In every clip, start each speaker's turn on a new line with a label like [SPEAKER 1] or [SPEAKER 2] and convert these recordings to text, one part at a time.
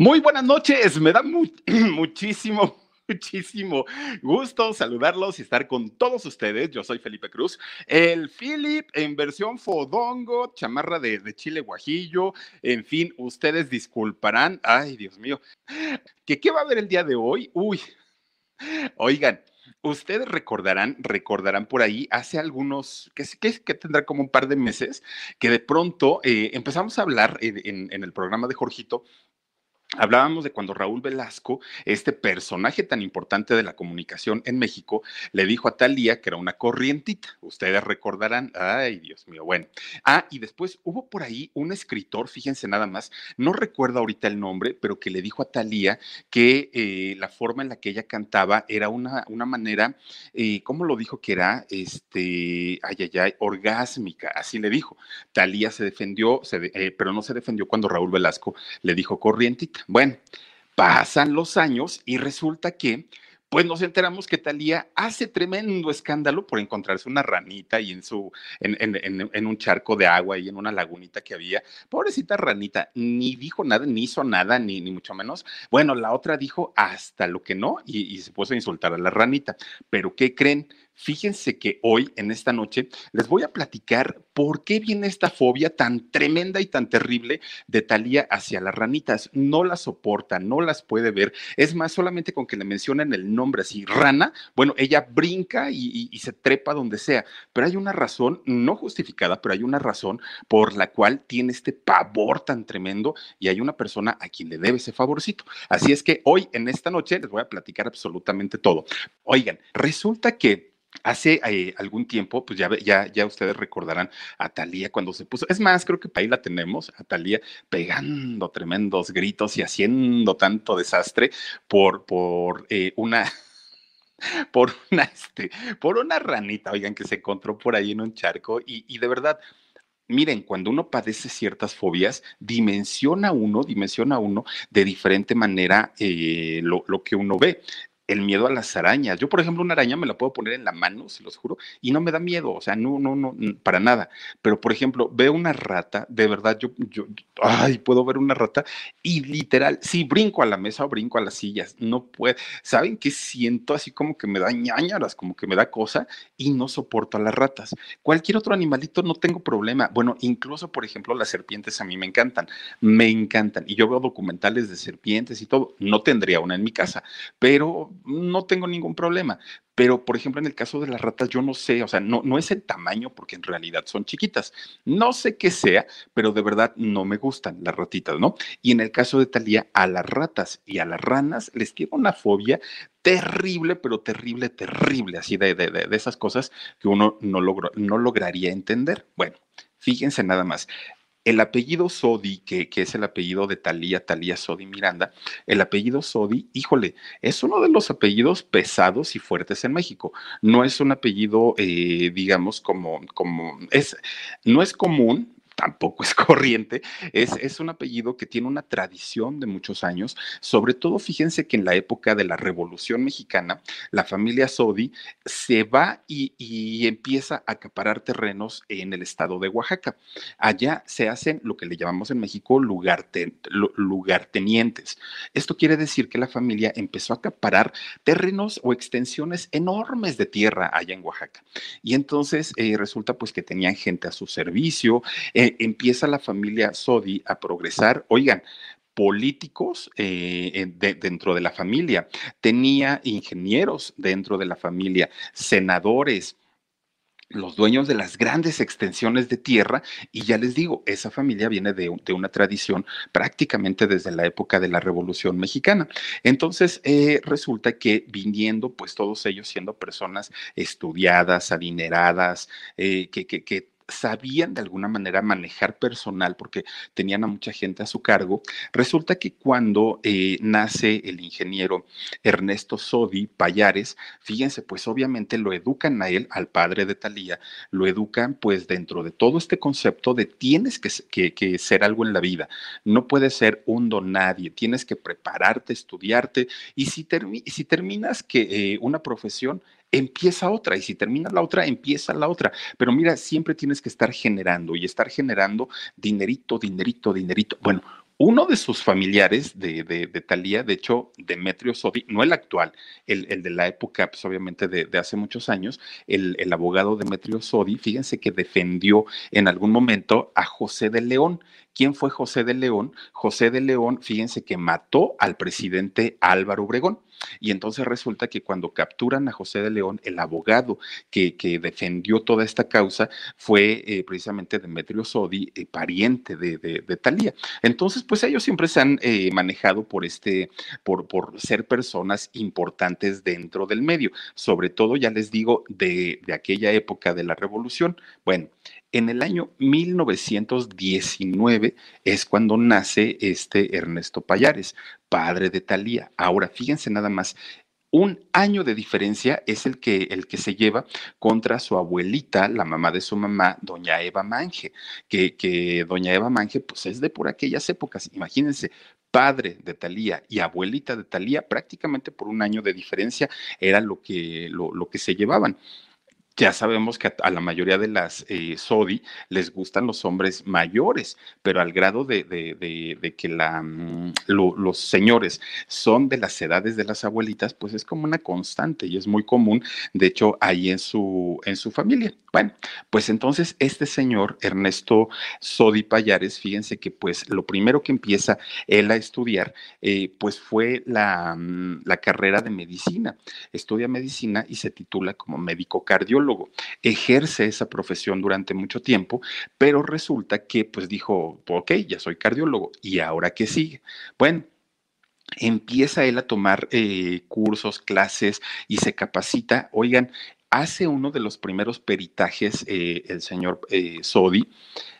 [SPEAKER 1] Muy buenas noches, me da muchísimo, muchísimo gusto saludarlos y estar con todos ustedes. Yo soy Felipe Cruz, el Philip en versión fodongo, chamarra de, de chile guajillo, en fin, ustedes disculparán. Ay, Dios mío, ¿qué, ¿qué va a haber el día de hoy? Uy, oigan. Ustedes recordarán, recordarán por ahí hace algunos, que, que, que tendrá como un par de meses, que de pronto eh, empezamos a hablar en el programa de Jorgito Hablábamos de cuando Raúl Velasco, este personaje tan importante de la comunicación en México, le dijo a Talía que era una corrientita. Ustedes recordarán, ay Dios mío, bueno. Ah, y después hubo por ahí un escritor, fíjense nada más, no recuerdo ahorita el nombre, pero que le dijo a Talía que eh, la forma en la que ella cantaba era una, una manera, eh, ¿cómo lo dijo que era? Este, ay, ay, ay, orgásmica, así le dijo. Talía se defendió, se, eh, pero no se defendió cuando Raúl Velasco le dijo corrientita. Bueno, pasan los años y resulta que pues nos enteramos que Talía hace tremendo escándalo por encontrarse una ranita y en su, en, un charco de agua y en una lagunita que había. Pobrecita ranita, ni dijo nada, ni hizo nada, ni, ni mucho menos. Bueno, la otra dijo hasta lo que no y se puso a insultar a la ranita. Pero ¿qué creen? Fíjense que hoy, en esta noche, les voy a platicar por qué viene esta fobia tan tremenda y tan terrible de Talía hacia las ranitas. No las soporta, no las puede ver. Es más, solamente con que le mencionen el nombre así, rana, bueno, ella brinca y, y, y se trepa donde sea. Pero hay una razón, no justificada, pero hay una razón por la cual tiene este pavor tan tremendo y hay una persona a quien le debe ese favorcito. Así es que hoy, en esta noche, les voy a platicar absolutamente todo. Oigan, resulta que Hace eh, algún tiempo, pues ya, ya, ya ustedes recordarán a Talía cuando se puso, es más, creo que ahí la tenemos, a Talía pegando tremendos gritos y haciendo tanto desastre por, por eh, una, por una, este, por una ranita, oigan, que se encontró por ahí en un charco y, de verdad, miren, cuando uno padece ciertas fobias, dimensiona uno, dimensiona uno de diferente manera eh, lo, lo, que uno ve el miedo a las arañas. Yo, por ejemplo, una araña me la puedo poner en la mano, se los juro, y no me da miedo, o sea, no, no, no, para nada. Pero, por ejemplo, veo una rata, de verdad, yo, yo, ay, puedo ver una rata y literal, sí, brinco a la mesa o brinco a las sillas, no puedo. ¿Saben qué siento? Así como que me da ñañaras, como que me da cosa y no soporto a las ratas. Cualquier otro animalito no tengo problema. Bueno, incluso, por ejemplo, las serpientes a mí me encantan, me encantan. Y yo veo documentales de serpientes y todo. No tendría una en mi casa, pero no tengo ningún problema. Pero, por ejemplo, en el caso de las ratas, yo no sé, o sea, no, no es el tamaño porque en realidad son chiquitas. No sé qué sea, pero de verdad no me gustan las ratitas, ¿no? Y en el caso de Talía, a las ratas y a las ranas les tiene una fobia terrible, pero terrible, terrible, así de, de, de, esas cosas que uno no, logro, no lograría entender. Bueno, fíjense nada más. El apellido Sodi, que, que, es el apellido de Talía, Talía Sodi Miranda, el apellido Sodi, híjole, es uno de los apellidos pesados y fuertes en México. No es un apellido, eh, digamos, como, como, es, no es común, tampoco es corriente, es, es, un apellido que tiene una tradición de muchos años, sobre todo fíjense que en la época de la Revolución Mexicana, la familia Sodi se va y, y empieza a acaparar terrenos en el estado de Oaxaca. Allá se hacen lo que le llamamos en México lugarten, lugartenientes. Esto quiere decir que la familia empezó a acaparar terrenos o extensiones enormes de tierra allá en Oaxaca. Y entonces eh, resulta pues que tenían gente a su servicio, eh, empieza la familia Sodi a progresar. Oigan, políticos eh, dentro de la familia, tenía ingenieros dentro de la familia, senadores, los dueños de las grandes extensiones de tierra y ya les digo, esa familia viene de, una tradición prácticamente desde la época de la Revolución Mexicana. Entonces, eh, resulta que viniendo, pues todos ellos siendo personas estudiadas, adineradas, eh, que, que, que sabían de alguna manera manejar personal porque tenían a mucha gente a su cargo. Resulta que cuando eh, nace el ingeniero Ernesto Sodi Payares, fíjense, pues obviamente lo educan a él, al padre de Talía, lo educan pues dentro de todo este concepto de tienes que, que, ser algo en la vida, no puedes ser un don nadie, tienes que prepararte, estudiarte y si, si terminas que eh, una profesión, empieza otra y si termina la otra, empieza la otra. Pero mira, siempre tienes que estar generando y estar generando dinerito, dinerito, dinerito. Bueno, uno de sus familiares de, de, de Talía, de hecho, Demetrio Sodi, no el actual, el, el de la época, pues obviamente de, de hace muchos años, el, el, abogado Demetrio Sodi, fíjense que defendió en algún momento a José de León. ¿Quién fue José de León? José de León, fíjense que mató al presidente Álvaro Obregón. Y entonces resulta que cuando capturan a José de León, el abogado que, que defendió toda esta causa fue eh, precisamente Demetrio Sodi, eh, pariente de, de, Talía. Entonces, pues ellos siempre se han eh, manejado por este, por, por ser personas importantes dentro del medio, sobre todo, ya les digo, de, de aquella época de la revolución. Bueno, en el año 1919 es cuando nace este Ernesto Payares, padre de Talía. Ahora, fíjense nada más, un año de diferencia es el que, el que se lleva contra su abuelita, la mamá de su mamá, doña Eva Mange, que, doña Eva Mange, pues es de por aquellas épocas. Imagínense, padre de Talía y abuelita de Talía, prácticamente por un año de diferencia era lo que, lo, lo que se llevaban ya sabemos que a, la mayoría de las eh, SODI les gustan los hombres mayores, pero al grado de, de, de, que la, mm, lo, los señores son de las edades de las abuelitas, pues es como una constante y es muy común, de hecho, ahí en su, en su familia. Bueno, pues entonces este señor, Ernesto Sodi Payares, fíjense que pues lo primero que empieza él a estudiar, eh, pues fue la, mm, la carrera de medicina. Estudia medicina y se titula como médico cardiólogo ejerce esa profesión durante mucho tiempo, pero resulta que pues dijo, ok, ya soy cardiólogo, ¿y ahora qué sigue? Bueno, empieza él a tomar eh, cursos, clases y se capacita. Oigan, hace uno de los primeros peritajes eh, el señor eh, Sodi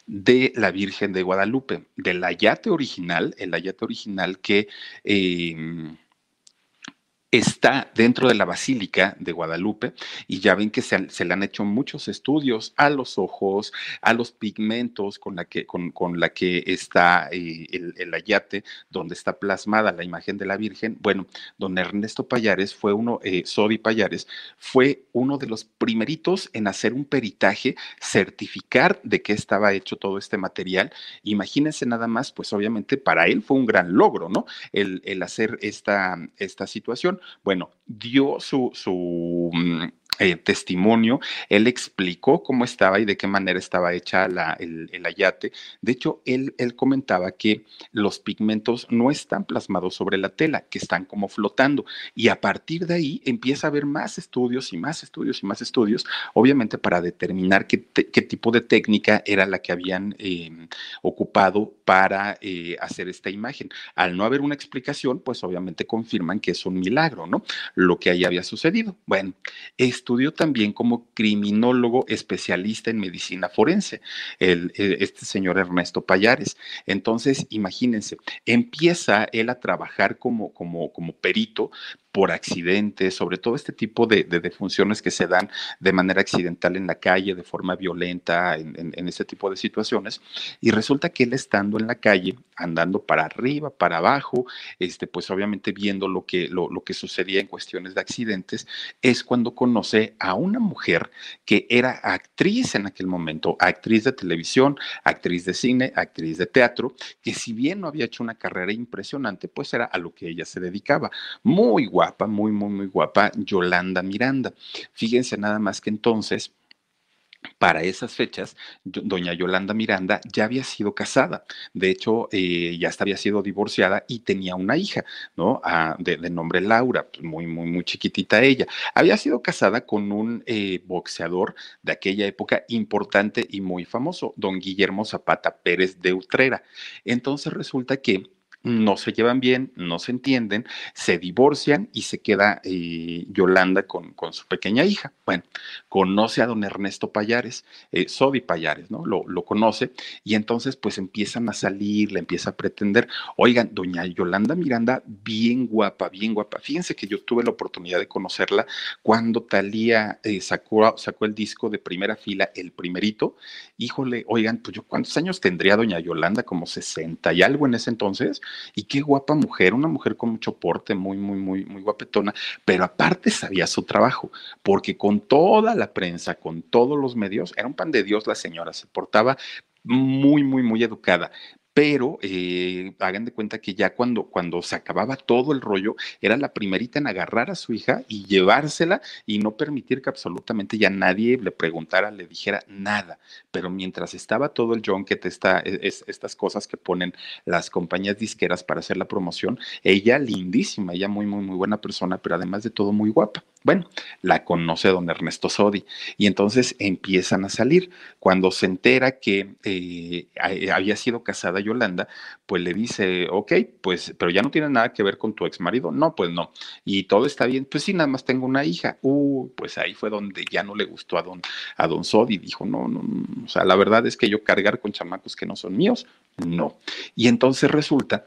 [SPEAKER 1] de la Virgen de Guadalupe, del ayate original, el ayate original que... Eh, está dentro de la Basílica de Guadalupe y ya ven que se, se, le han hecho muchos estudios a los ojos, a los pigmentos con la que, con, con la que está eh, el, el, ayate, donde está plasmada la imagen de la Virgen. Bueno, don Ernesto Payares fue uno, eh, Sodi Payares, fue uno de los primeritos en hacer un peritaje, certificar de qué estaba hecho todo este material. Imagínense nada más, pues obviamente para él fue un gran logro, ¿no? El, el hacer esta, esta situación bueno, dio su, su mm, eh, testimonio, él explicó cómo estaba y de qué manera estaba hecha la, el, el, ayate. De hecho, él, él comentaba que los pigmentos no están plasmados sobre la tela, que están como flotando. Y a partir de ahí empieza a haber más estudios y más estudios y más estudios, obviamente para determinar qué, qué tipo de técnica era la que habían eh, ocupado para eh, hacer esta imagen. Al no haber una explicación, pues obviamente confirman que es un milagro, ¿no? Lo que ahí había sucedido. Bueno, esto estudió también como criminólogo especialista en medicina forense, el, este señor Ernesto Payares. Entonces, imagínense, empieza él a trabajar como, como, como perito por accidentes, sobre todo este tipo de, de, defunciones que se dan de manera accidental en la calle, de forma violenta, en, en, en, este tipo de situaciones. Y resulta que él estando en la calle, andando para arriba, para abajo, este, pues obviamente viendo lo que, lo, lo que sucedía en cuestiones de accidentes, es cuando conoce a una mujer que era actriz en aquel momento, actriz de televisión, actriz de cine, actriz de teatro, que si bien no había hecho una carrera impresionante, pues era a lo que ella se dedicaba. Muy guapa, muy, muy, muy guapa, Yolanda Miranda. Fíjense nada más que entonces para esas fechas, doña Yolanda Miranda ya había sido casada. De hecho, eh, ya había sido divorciada y tenía una hija, ¿no? Ah, de, nombre Laura, pues, muy, muy, muy chiquitita ella. Había sido casada con un eh, boxeador de aquella época importante y muy famoso, don Guillermo Zapata Pérez de Utrera. Entonces resulta que no se llevan bien, no se entienden, se divorcian y se queda eh, Yolanda con, con, su pequeña hija. Bueno, conoce a don Ernesto Payares, eh, Payares, ¿no? Lo, lo, conoce y entonces pues empiezan a salir, le empieza a pretender, oigan, doña Yolanda Miranda, bien guapa, bien guapa. Fíjense que yo tuve la oportunidad de conocerla cuando Talía eh, sacó, sacó el disco de primera fila, el primerito. Híjole, oigan, pues yo cuántos años tendría doña Yolanda, como 60 y algo en ese entonces y qué guapa mujer, una mujer con mucho porte, muy, muy, muy, muy guapetona, pero aparte sabía su trabajo, porque con toda la prensa, con todos los medios, era un pan de Dios la señora, se portaba muy, muy, muy educada pero eh, hagan de cuenta que ya cuando, cuando se acababa todo el rollo, era la primerita en agarrar a su hija y llevársela y no permitir que absolutamente ya nadie le preguntara, le dijera nada. Pero mientras estaba todo el junket, esta, e, es, estas cosas que ponen las compañías disqueras para hacer la promoción, ella lindísima, ella muy, muy, muy buena persona, pero además de todo muy guapa. Bueno, la conoce don Ernesto Sodi y entonces empiezan a salir. Cuando se entera que eh, había sido casada Yolanda, pues le dice, ok, pues, pero ya no tiene nada que ver con tu ex marido. No, pues no. Y todo está bien. Pues sí, nada más tengo una hija. Uh, pues ahí fue donde ya no le gustó a don, a don Sodi. Dijo, no, no, no, o sea, la verdad es que yo cargar con chamacos que no son míos, no. Y entonces resulta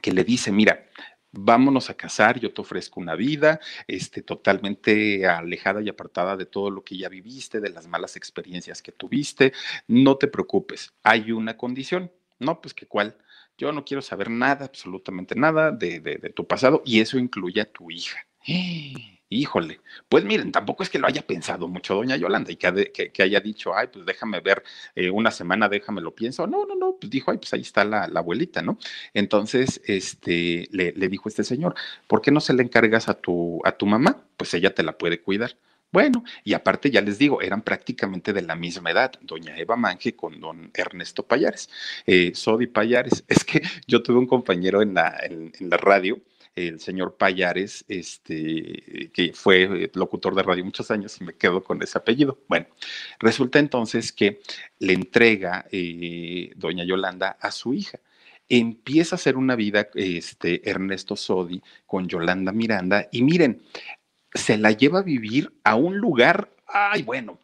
[SPEAKER 1] que le dice, mira, vámonos a casar, yo te ofrezco una vida este, totalmente alejada y apartada de todo lo que ya viviste, de las malas experiencias que tuviste, no te preocupes, hay una condición, no, pues que cuál, yo no quiero saber nada, absolutamente nada de, de, de tu pasado y eso incluye a tu hija. Híjole, pues miren, tampoco es que lo haya pensado mucho doña Yolanda y que, haya dicho, ay, pues déjame ver eh, una semana, déjame lo pienso. No, no, no, pues dijo, ay, pues ahí está la, abuelita, ¿no? Entonces, este, le, dijo este señor, ¿por qué no se le encargas a tu, a tu mamá? Pues ella te la puede cuidar. Bueno, y aparte ya les digo, eran prácticamente de la misma edad, doña Eva Manje con don Ernesto Payares, eh, Sodi Payares. Es que yo tuve un compañero en la, en la radio el señor Payares, este, que fue locutor de radio muchos años y me quedo con ese apellido. Bueno, resulta entonces que le entrega eh, doña Yolanda a su hija empieza a hacer una vida este, Ernesto Sodi con Yolanda Miranda y miren, se la lleva a vivir a un lugar, ay, bueno,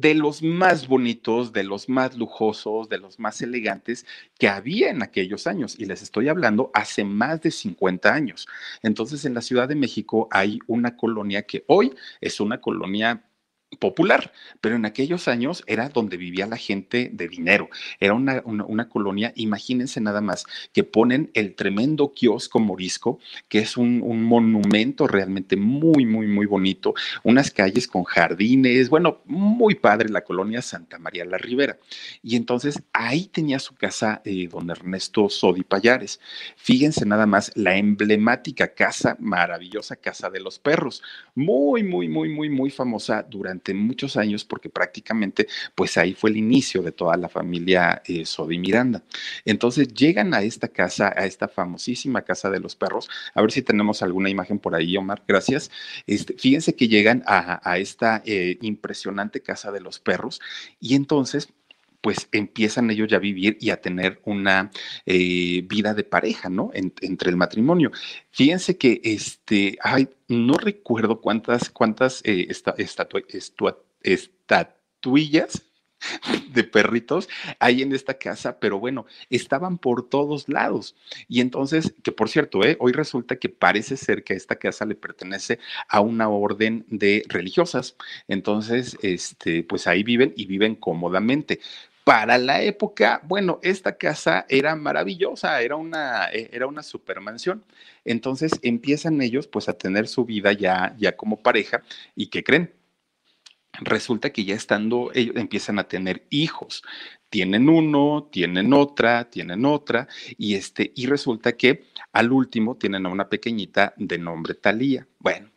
[SPEAKER 1] de los más bonitos, de los más lujosos, de los más elegantes que había en aquellos años. Y les estoy hablando hace más de 50 años. Entonces, en la Ciudad de México hay una colonia que hoy es una colonia popular, pero en aquellos años era donde vivía la gente de dinero, era una, una, colonia, imagínense nada más, que ponen el tremendo kiosco morisco, que es un, un, monumento realmente muy, muy, muy bonito, unas calles con jardines, bueno, muy padre la colonia Santa María la Ribera. Y entonces ahí tenía su casa eh, don Ernesto Sodi Payares. Fíjense nada más la emblemática casa, maravillosa casa de los perros, muy, muy, muy, muy, muy famosa durante muchos años porque prácticamente pues ahí fue el inicio de toda la familia eh, Sodi Miranda. Entonces llegan a esta casa, a esta famosísima casa de los perros. A ver si tenemos alguna imagen por ahí, Omar. Gracias. Este, fíjense que llegan a, esta eh, impresionante casa de los perros y entonces pues empiezan ellos ya a vivir y a tener una eh, vida de pareja, ¿no? entre el matrimonio. Fíjense que, este, ay, no recuerdo cuántas, cuántas eh, estatuillas de perritos ahí en esta casa, pero bueno, estaban por todos lados. Y entonces, que por cierto, ¿eh? hoy resulta que parece ser que esta casa le pertenece a una orden de religiosas. Entonces, este, pues ahí viven y viven cómodamente. Para la época, bueno, esta casa era maravillosa, era una, e, era una supermansión. Entonces empiezan ellos pues a tener su vida ya, ya como pareja y ¿qué creen? Resulta que ya estando, ellos empiezan a tener hijos. Tienen uno, tienen otra, tienen otra, y este, y resulta que al último tienen a una pequeñita de nombre Talía. Bueno,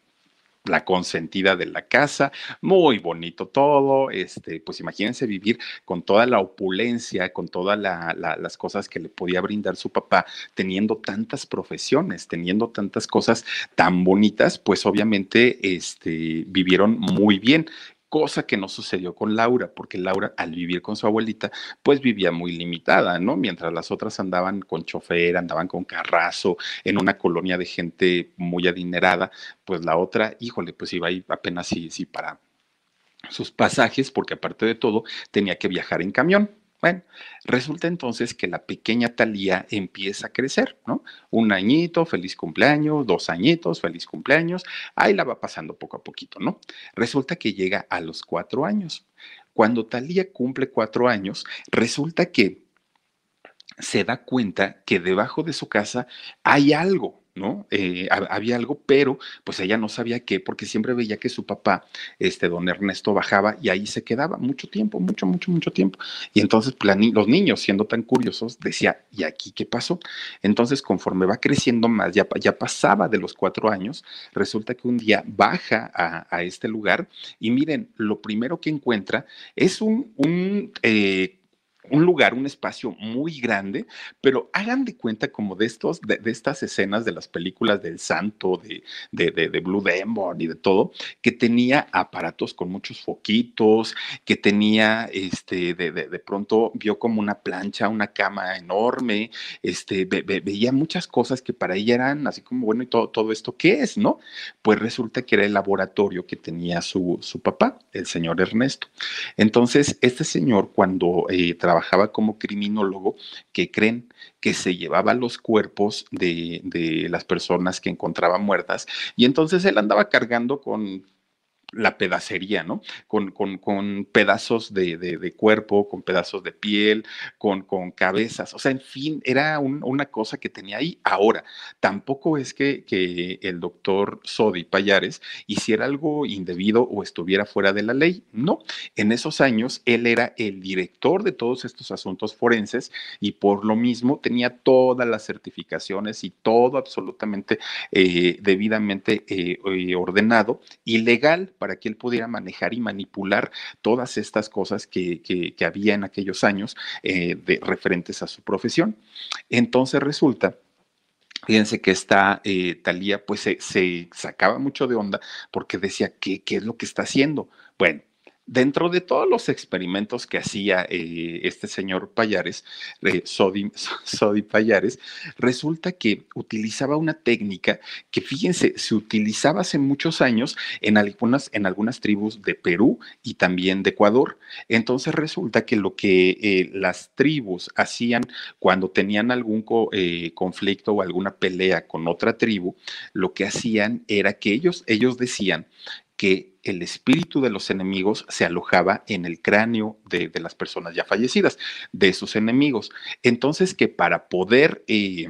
[SPEAKER 1] la consentida de la casa, muy bonito todo, este, pues imagínense vivir con toda la opulencia, con todas las cosas que le podía brindar su papá, teniendo tantas profesiones, teniendo tantas cosas tan bonitas, pues obviamente este, vivieron muy bien cosa que no sucedió con Laura, porque Laura al vivir con su abuelita, pues vivía muy limitada, ¿no? Mientras las otras andaban con chofer, andaban con carrazo, en una colonia de gente muy adinerada, pues la otra, híjole, pues iba ahí apenas sí, sí para sus pasajes, porque aparte de todo tenía que viajar en camión. Bueno, resulta entonces que la pequeña Talía empieza a crecer, ¿no? Un añito, feliz cumpleaños, dos añitos, feliz cumpleaños, ahí la va pasando poco a poquito, ¿no? Resulta que llega a los cuatro años. Cuando Talía cumple cuatro años, resulta que se da cuenta que debajo de su casa hay algo, ¿no? Eh, había algo, pero pues ella no sabía qué, porque siempre veía que su papá, este don Ernesto, bajaba y ahí se quedaba mucho tiempo, mucho, mucho, mucho tiempo. Y entonces pues, los niños, siendo tan curiosos, decía, ¿y aquí qué pasó? Entonces, conforme va creciendo más, ya, ya pasaba de los cuatro años, resulta que un día baja a, este lugar y miren, lo primero que encuentra es un, un eh, un lugar, un espacio muy grande, pero hagan de cuenta como de estos, de, estas escenas de las películas del Santo, de, de, de, Blue Demon y de todo, que tenía aparatos con muchos foquitos, que tenía, este, de, pronto vio como una plancha, una cama enorme, este, veía muchas cosas que para ella eran así como, bueno, ¿y todo, todo esto qué es, no? Pues resulta que era el laboratorio que tenía su, su papá, el señor Ernesto. Entonces, este señor cuando eh, trabajaba trabajaba como criminólogo que creen que se llevaba los cuerpos de, de las personas que encontraba muertas y entonces él andaba cargando con la pedacería, ¿no? Con, con, pedazos de, cuerpo, con pedazos de piel, con, con cabezas, o sea, en fin, era una cosa que tenía ahí. Ahora, tampoco es que, que, el doctor Sodi Payares hiciera algo indebido o estuviera fuera de la ley, no. En esos años, él era el director de todos estos asuntos forenses y por lo mismo tenía todas las certificaciones y todo absolutamente eh, debidamente eh, eh, ordenado y legal para que él pudiera manejar y manipular todas estas cosas que, había en aquellos años eh, de, referentes a su profesión. Entonces resulta Fíjense que esta eh, Talía pues se, se, sacaba mucho de onda porque decía, ¿qué, ¿qué es lo que está haciendo? Bueno, Dentro de todos los experimentos que hacía eh, este señor Payares, eh, Sodi, Payares, resulta que utilizaba una técnica que, fíjense, se utilizaba hace muchos años en algunas, en algunas tribus de Perú y también de Ecuador. Entonces resulta que lo que eh, las tribus hacían cuando tenían algún conflicto o alguna pelea con otra tribu, lo que hacían era que ellos, ellos decían que el espíritu de los enemigos se alojaba en el cráneo de, las personas ya fallecidas, de sus enemigos. Entonces, que para poder... Eh,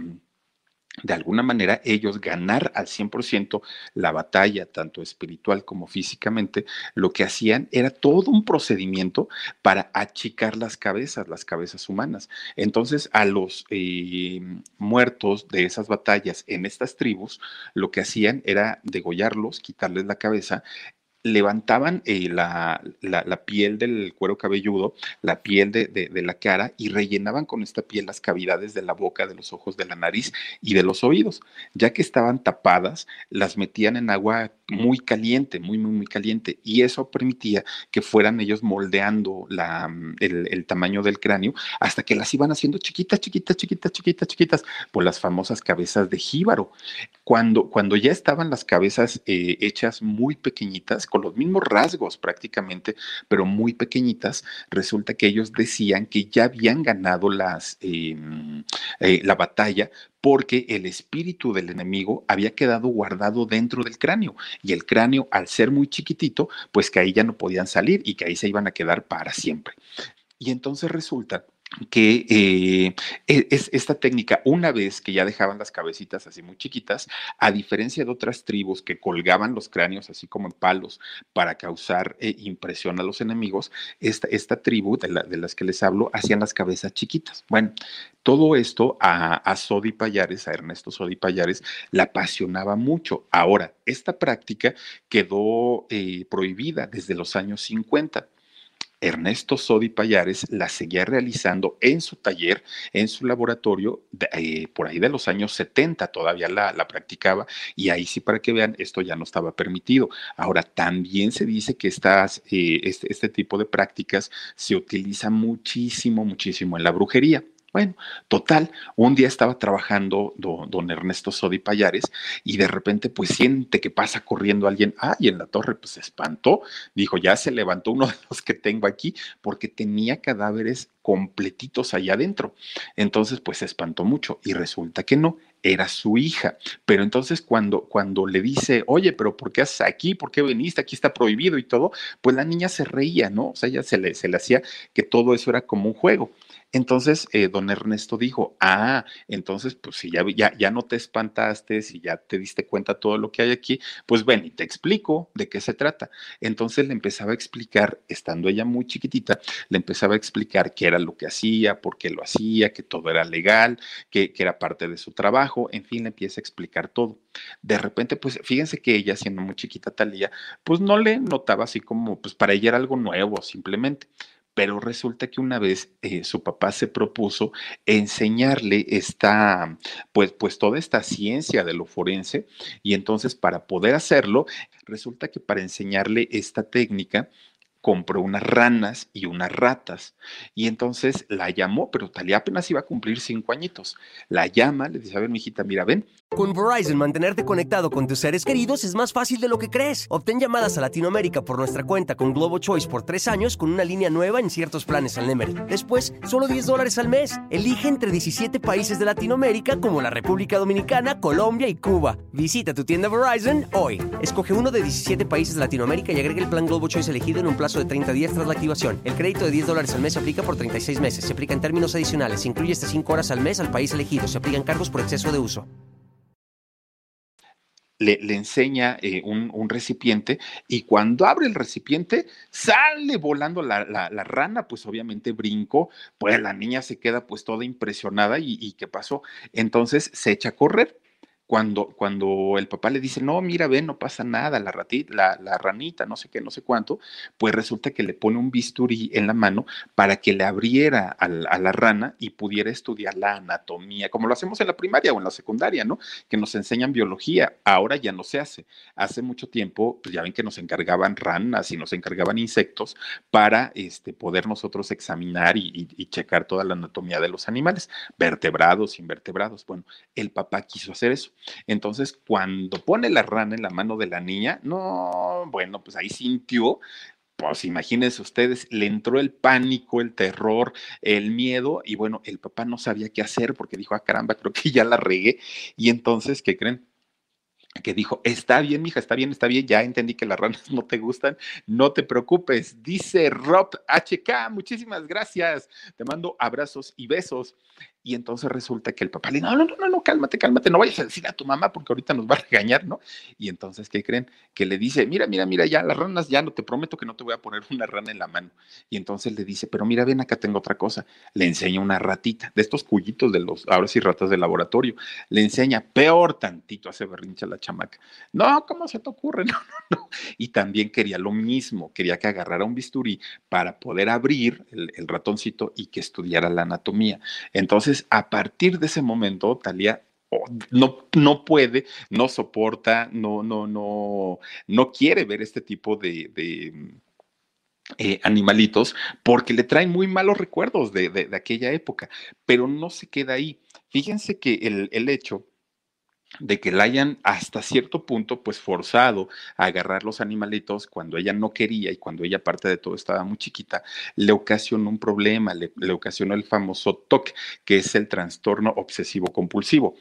[SPEAKER 1] de alguna manera ellos ganar al 100% la batalla, tanto espiritual como físicamente, lo que hacían era todo un procedimiento para achicar las cabezas, las cabezas humanas. Entonces, a los eh, muertos de esas batallas en estas tribus, lo que hacían era degollarlos, quitarles la cabeza levantaban eh, la, la, piel del cuero cabelludo, la piel de, de, la cara y rellenaban con esta piel las cavidades de la boca, de los ojos, de la nariz y de los oídos. Ya que estaban tapadas, las metían en agua muy caliente, muy, muy, muy caliente y eso permitía que fueran ellos moldeando la, el, el tamaño del cráneo hasta que las iban haciendo chiquitas, chiquitas, chiquitas, chiquitas, chiquitas, por las famosas cabezas de jíbaro. Cuando, cuando ya estaban las cabezas eh, hechas muy pequeñitas, con los mismos rasgos prácticamente, pero muy pequeñitas, resulta que ellos decían que ya habían ganado las, em, eh, la batalla porque el espíritu del enemigo había quedado guardado dentro del cráneo y el cráneo al ser muy chiquitito, pues que ahí ya no podían salir y que ahí se iban a quedar para siempre. Y entonces resulta que eh, e, es esta técnica, una vez que ya dejaban las cabecitas así muy chiquitas, a diferencia de otras tribus que colgaban los cráneos así como en palos para causar eh, impresión a los enemigos, esta, esta tribu de, las que les hablo hacían las cabezas chiquitas. Bueno, todo esto a, a Sodi Payares, a Ernesto Sodi Payares, le apasionaba mucho. Ahora, esta práctica quedó eh, prohibida desde los años 50 Ernesto Sodi Payares la seguía realizando en su taller, en su laboratorio, eh, por ahí de los años 70 todavía la, practicaba y ahí sí para que vean, esto ya no estaba permitido. Ahora, también se dice que estas, eh, este, este tipo de prácticas se utiliza muchísimo, muchísimo en la brujería. Bueno, total, un día estaba trabajando don, Ernesto Sodi Payares y de repente pues siente que pasa corriendo alguien, ah, y en la torre pues se espantó, dijo, ya se levantó uno de los que tengo aquí porque tenía cadáveres completitos allá adentro. Entonces pues se espantó mucho y resulta que no, era su hija. Pero entonces cuando, cuando le dice, oye, pero ¿por qué haces aquí? ¿Por qué viniste? Aquí está prohibido y todo, pues la niña se reía, ¿no? O sea, ella se le, se le hacía que todo eso era como un juego. Entonces, eh, don Ernesto dijo, ah, entonces, pues si ya, ya, ya no te espantaste, si ya te diste cuenta todo lo que hay aquí, pues ven y te explico de qué se trata. Entonces le empezaba a explicar, estando ella muy chiquitita, le empezaba a explicar qué era lo que hacía, por qué lo hacía, que todo era legal, que, que era parte de su trabajo, en fin, le empieza a explicar todo. De repente, pues fíjense que ella, siendo muy chiquita, Talía, pues no le notaba así como, pues para ella era algo nuevo, simplemente pero resulta que una vez eh, su papá se propuso enseñarle esta, pues, pues toda esta ciencia de lo forense y entonces para poder hacerlo, resulta que para enseñarle esta técnica, compró unas ranas y unas ratas. Y entonces la llamó, pero Talía apenas iba a cumplir cinco añitos. La llama, le dice, a ver, mijita, mira, ven.
[SPEAKER 2] Con Verizon, mantenerte conectado con tus seres queridos es más fácil de lo que crees. Obtén llamadas a Latinoamérica por nuestra cuenta con Globo Choice por tres años con una línea nueva en ciertos planes al Nemery. Después, solo 10 dólares al mes. Elige entre 17 países de Latinoamérica como la República Dominicana, Colombia y Cuba. Visita tu tienda Verizon hoy. Escoge uno de 17 países de Latinoamérica y agrega el plan Globo Choice elegido en un plazo de 30 días tras la activación. El crédito de 10 dólares al mes se aplica por 36 meses. Se aplica en términos adicionales. Se incluye hasta 5 horas al mes al país elegido. Se aplican cargos por exceso de uso.
[SPEAKER 1] Le, enseña eh, un, recipiente y cuando abre el recipiente sale volando la, rana, pues obviamente brincó, pues la niña se queda pues toda impresionada y, y ¿qué pasó? Entonces se echa a correr cuando, cuando el papá le dice, no, mira, ven, no pasa nada, la, ratita, la, ranita, no sé qué, no sé cuánto, pues resulta que le pone un bisturí en la mano para que le abriera a la, rana y pudiera estudiar la anatomía, como lo hacemos en la primaria o en la secundaria, ¿no? Que nos enseñan biología. Ahora ya no se hace. Hace mucho tiempo, pues ya ven que nos encargaban ranas y nos encargaban insectos para este, poder nosotros examinar y, y checar toda la anatomía de los animales, vertebrados, invertebrados. Bueno, el papá quiso hacer eso. Entonces, cuando pone la rana en la mano de la niña, no, bueno, pues ahí sintió pues imagínense ustedes, le entró el pánico, el terror, el miedo, y bueno, el papá no sabía qué hacer porque dijo, ah, caramba, creo que ya la regué. Y entonces, ¿qué creen? que dijo, está bien, mija, está bien, está bien, ya entendí que las ranas no te gustan, no te preocupes, dice Rob HK, muchísimas gracias, te mando abrazos y besos. Y entonces resulta que el papá le dice, no, no, no, no, cálmate, cálmate, no vayas a decir a tu mamá porque ahorita nos va a regañar, ¿no? Y entonces, ¿qué creen? Que le dice, mira, mira, mira, ya las ranas, ya no te prometo que no te voy a poner una rana en la mano. Y entonces le dice, pero mira, ven, acá tengo otra cosa. Le enseña una ratita, de estos cuyitos de los, ahora sí, ratas de laboratorio. Le enseña, peor tantito, hace berrincha la chamaca. No, ¿cómo se te ocurre? No, no, no. Y también quería lo mismo, quería que agarrara un bisturí para poder abrir el, el ratoncito y que estudiara la anatomía. Entonces, a partir de ese momento, Talía no, no puede, no soporta, no, no, no, no quiere ver este tipo de, eh, animalitos porque le traen muy malos recuerdos de, aquella época, pero no se queda ahí. Fíjense que el, el hecho de que la hayan hasta cierto punto pues forzado a agarrar los animalitos cuando ella no quería y cuando ella aparte de todo estaba muy chiquita, le ocasionó un problema, le, le ocasionó el famoso TOC, que es el trastorno obsesivo compulsivo.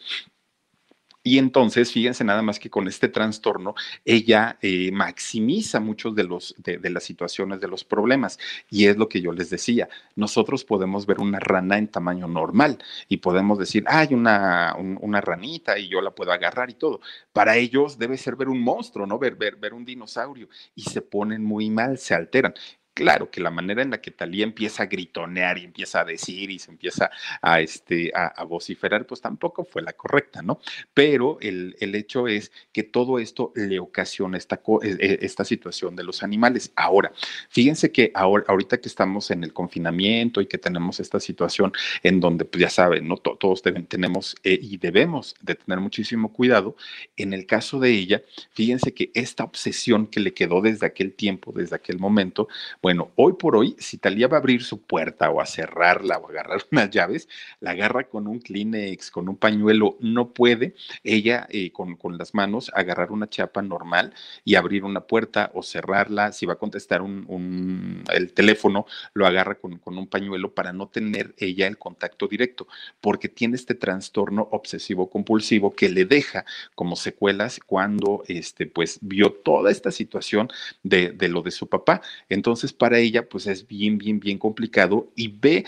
[SPEAKER 1] Y entonces, fíjense nada más que con este trastorno, ella eh, maximiza muchos de, los, de, de, las situaciones, de los problemas. Y es lo que yo les decía, nosotros podemos ver una rana en tamaño normal y podemos decir, hay una, un, una ranita y yo la puedo agarrar y todo. Para ellos debe ser ver un monstruo, ¿no? Ver, ver, ver un dinosaurio. Y se ponen muy mal, se alteran. Claro que la manera en la que Talía empieza a gritonear y empieza a decir y se empieza a, este, a, vociferar, pues tampoco fue la correcta, ¿no? Pero el, el hecho es que todo esto le ocasiona esta, e, e, esta situación de los animales. Ahora, fíjense que ahora, ahorita que estamos en el confinamiento y que tenemos esta situación en donde, pues ya saben, ¿no? Todos deben, tenemos eh, y debemos de tener muchísimo cuidado. En el caso de ella, fíjense que esta obsesión que le quedó desde aquel tiempo, desde aquel momento, bueno, hoy por hoy, si Talía va a abrir su puerta o a cerrarla o a agarrar unas llaves, la agarra con un Kleenex, con un pañuelo. No puede ella eh, con, con, las manos agarrar una chapa normal y abrir una puerta o cerrarla. Si va a contestar un, un, el teléfono, lo agarra con, con un pañuelo para no tener ella el contacto directo, porque tiene este trastorno obsesivo compulsivo que le deja como secuelas cuando este, pues, vio toda esta situación de, de lo de su papá. Entonces, para ella pues es bien, bien, bien complicado y ve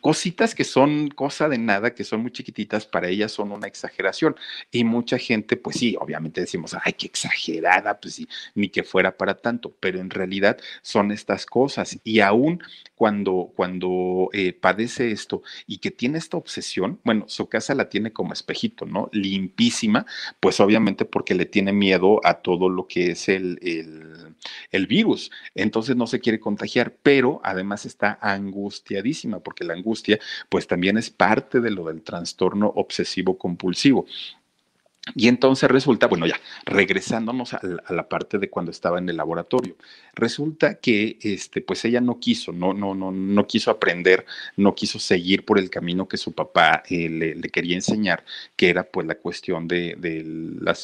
[SPEAKER 1] cositas que son cosa de nada, que son muy chiquititas, para ella son una exageración. Y mucha gente, pues sí, obviamente decimos, ay, qué exagerada, pues sí, ni que fuera para tanto, pero en realidad son estas cosas. Y aún cuando, cuando eh, padece esto y que tiene esta obsesión, bueno, su casa la tiene como espejito, ¿no? Limpísima, pues obviamente porque le tiene miedo a todo lo que es el, el, el virus. Entonces no se quiere contagiar, pero además está angustiadísima, porque la angustia pues también es parte de lo del trastorno obsesivo compulsivo. Y entonces resulta, bueno, ya regresándonos a la, parte de cuando estaba en el laboratorio, resulta que este, pues ella no quiso, no, no, no, no quiso aprender, no quiso seguir por el camino que su papá eh, le, quería enseñar, que era pues la cuestión de, de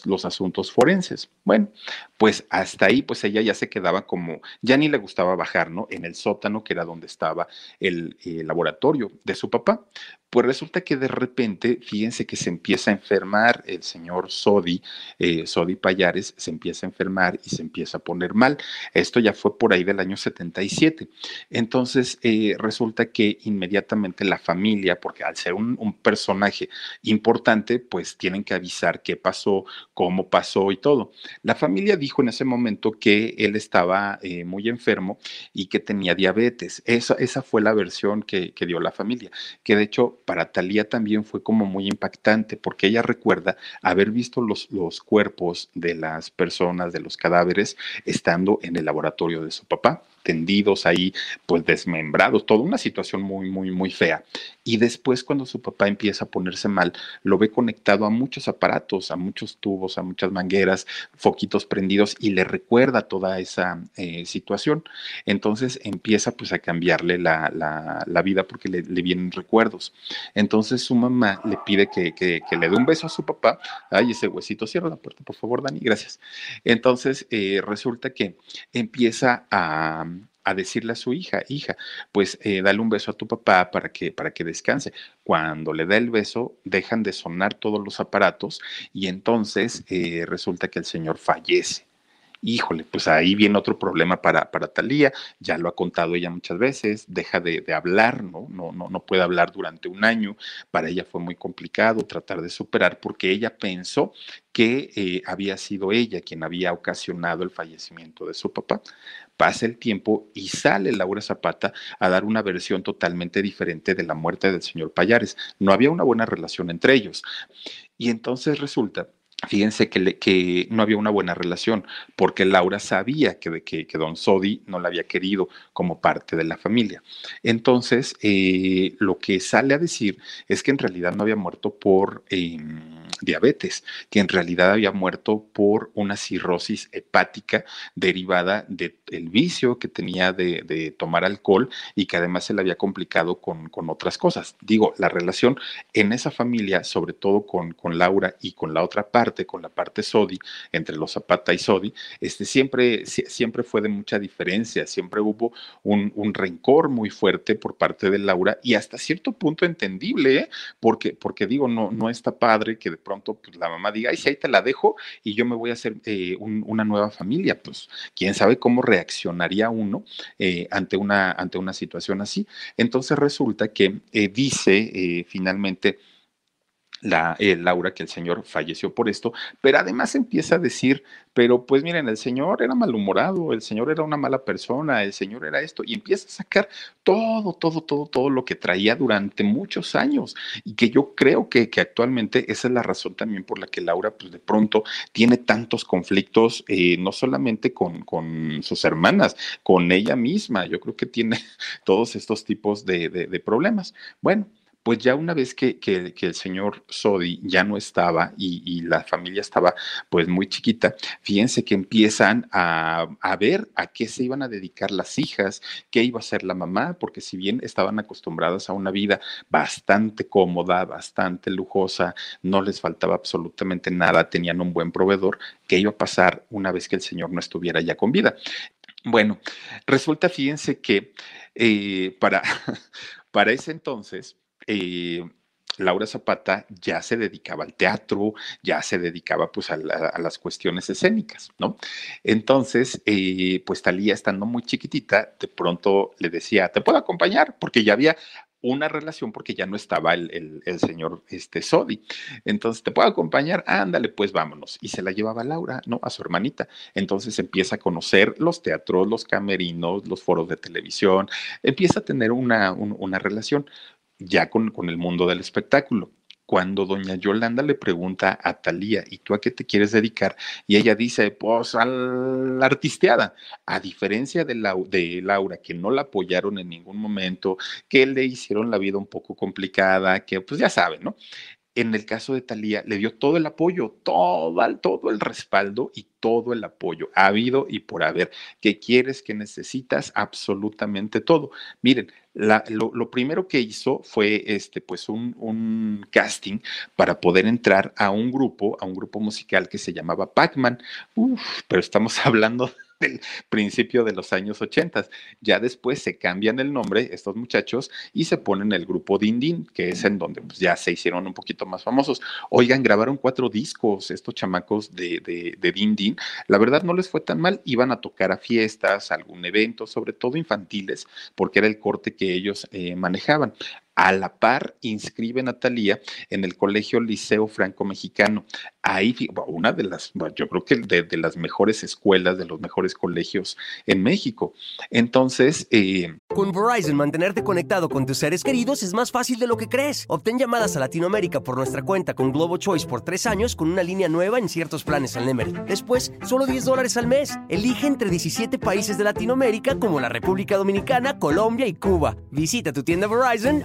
[SPEAKER 1] los asuntos forenses. Bueno, pues hasta ahí, pues ella ya se quedaba como, ya ni le gustaba bajar, ¿no? En el sótano, que era donde estaba el laboratorio de su papá. Pues resulta que de repente, fíjense que se empieza a enfermar el señor Sodi, eh, Sodi Payares, se empieza a enfermar y se empieza a poner mal. Esto ya fue por ahí del año 77. Entonces, eh, resulta que inmediatamente la familia, porque al ser un, un, personaje importante, pues tienen que avisar qué pasó, cómo pasó y todo. La familia dijo en ese momento que él estaba eh, muy enfermo y que tenía diabetes. Esa, esa fue la versión que, que dio la familia, que de hecho para Talía también fue como muy impactante porque ella recuerda haber visto los, los cuerpos de las personas, de los cadáveres, estando en el laboratorio de su papá tendidos ahí, pues desmembrados, toda una situación muy, muy, muy fea. Y después cuando su papá empieza a ponerse mal, lo ve conectado a muchos aparatos, a muchos tubos, a muchas mangueras, foquitos prendidos y le recuerda toda esa eh, situación. Entonces empieza pues a cambiarle la, la, la vida porque le, vienen recuerdos. Entonces su mamá le pide que, que, le dé un beso a su papá. Ay, ese huesito, cierra la puerta, por favor, Dani, gracias. Entonces eh, resulta que empieza a a decirle a su hija, hija, pues eh, dale un beso a tu papá para que, para que descanse. Cuando le da el beso, dejan de sonar todos los aparatos y entonces eh, resulta que el señor fallece híjole, pues ahí viene otro problema para, para Talía, ya lo ha contado ella muchas veces, deja de, de, hablar, ¿no? No, ¿no? no puede hablar durante un año, para ella fue muy complicado tratar de superar porque ella pensó que eh, había sido ella quien había ocasionado el fallecimiento de su papá. Pasa el tiempo y sale Laura Zapata a dar una versión totalmente diferente de la muerte del señor Payares. No había una buena relación entre ellos. Y entonces resulta Fíjense que, no había una buena relación, porque Laura sabía que, don Sodi no la había querido como parte de la familia. Entonces, eh, lo que sale a decir es que en realidad no había muerto por, eh, diabetes, que en realidad había muerto por una cirrosis hepática derivada del vicio que tenía de, tomar alcohol y que además se le había complicado con, otras cosas. Digo, la relación en esa familia, sobre todo con, Laura y con la otra parte, con la parte Sodi, entre los Zapata y Sodi, este, siempre, siempre fue de mucha diferencia, siempre hubo un, rencor muy fuerte por parte de Laura y hasta cierto punto entendible, ¿eh? porque, porque digo, no, no está padre que de pronto pues, la mamá diga, ay, si ahí te la dejo y yo me voy a hacer eh, una nueva familia. Pues quién sabe cómo reaccionaría uno eh, ante, una, ante una situación así. Entonces resulta que dice finalmente la, eh, Laura que el señor falleció por esto, pero además empieza a decir, pero pues miren, el señor era malhumorado, el señor era una mala persona, el señor era esto, y empieza a sacar todo, todo, todo, todo lo que traía durante muchos años, y que yo creo que, que actualmente esa es la razón también por la que Laura, pues de pronto tiene tantos conflictos, eh, no solamente con, con, sus hermanas, con ella misma, yo creo que tiene todos estos tipos de, de problemas. Bueno pues ya una vez que, el señor Sodi ya no estaba y, la familia estaba pues muy chiquita, fíjense que empiezan a, ver a qué se iban a dedicar las hijas, qué iba a hacer la mamá, porque si bien estaban acostumbradas a una vida bastante cómoda, bastante lujosa, no les faltaba absolutamente nada, tenían un buen proveedor, ¿qué iba a pasar una vez que el señor no estuviera ya con vida? Bueno, resulta, fíjense que eh, para, para ese entonces, Laura Zapata ya se dedicaba al teatro, ya se dedicaba pues a, las cuestiones escénicas, ¿no? Entonces, eh, pues Talía estando muy chiquitita, de pronto le decía, ¿te puedo acompañar? Porque ya había una relación porque ya no estaba el, señor este, Sodi. Entonces, ¿te puedo acompañar? Ándale, pues vámonos. Y se la llevaba Laura, ¿no? A su hermanita. Entonces empieza a conocer los teatros, los camerinos, los foros de televisión, empieza a tener una, una relación ya con, con el mundo del espectáculo cuando doña Yolanda le pregunta a Talía, ¿y tú a qué te quieres dedicar? Y ella dice, pues a la artisteada. A diferencia de, de, Laura, que no la apoyaron en ningún momento, que le hicieron la vida un poco complicada, que pues ya saben, ¿no? En el caso de Talía, le dio todo el apoyo, todo, todo el respaldo y todo el apoyo, ha habido y por haber. ¿Qué quieres? ¿Qué necesitas? Absolutamente todo. Miren, lo, primero que hizo fue este, pues un, un, casting para poder entrar a un grupo, a un grupo musical que se llamaba Pac-Man. Pero estamos hablando del principio de los años 80. Ya después se cambian el nombre estos muchachos y se ponen el grupo Din Din, que es en donde pues, ya se hicieron un poquito más famosos. Oigan, grabaron cuatro discos estos chamacos de, de, Din Din. La verdad no les fue tan mal, iban a tocar a fiestas, algún evento, sobre todo infantiles, porque era el corte que ellos eh, manejaban a la par inscribe Natalia en el Colegio Liceo Franco Mexicano. Ahí, una de las, yo creo que de, las mejores escuelas, de los mejores colegios en México. Entonces,
[SPEAKER 2] eh, con Verizon, mantenerte conectado con tus seres queridos es más fácil de lo que crees. Obtén llamadas a Latinoamérica por nuestra cuenta con Globo Choice por tres años con una línea nueva en ciertos planes al Nemery. Después, solo 10 dólares al mes. Elige entre 17 países de Latinoamérica como la República Dominicana, Colombia y Cuba. Visita tu tienda Verizon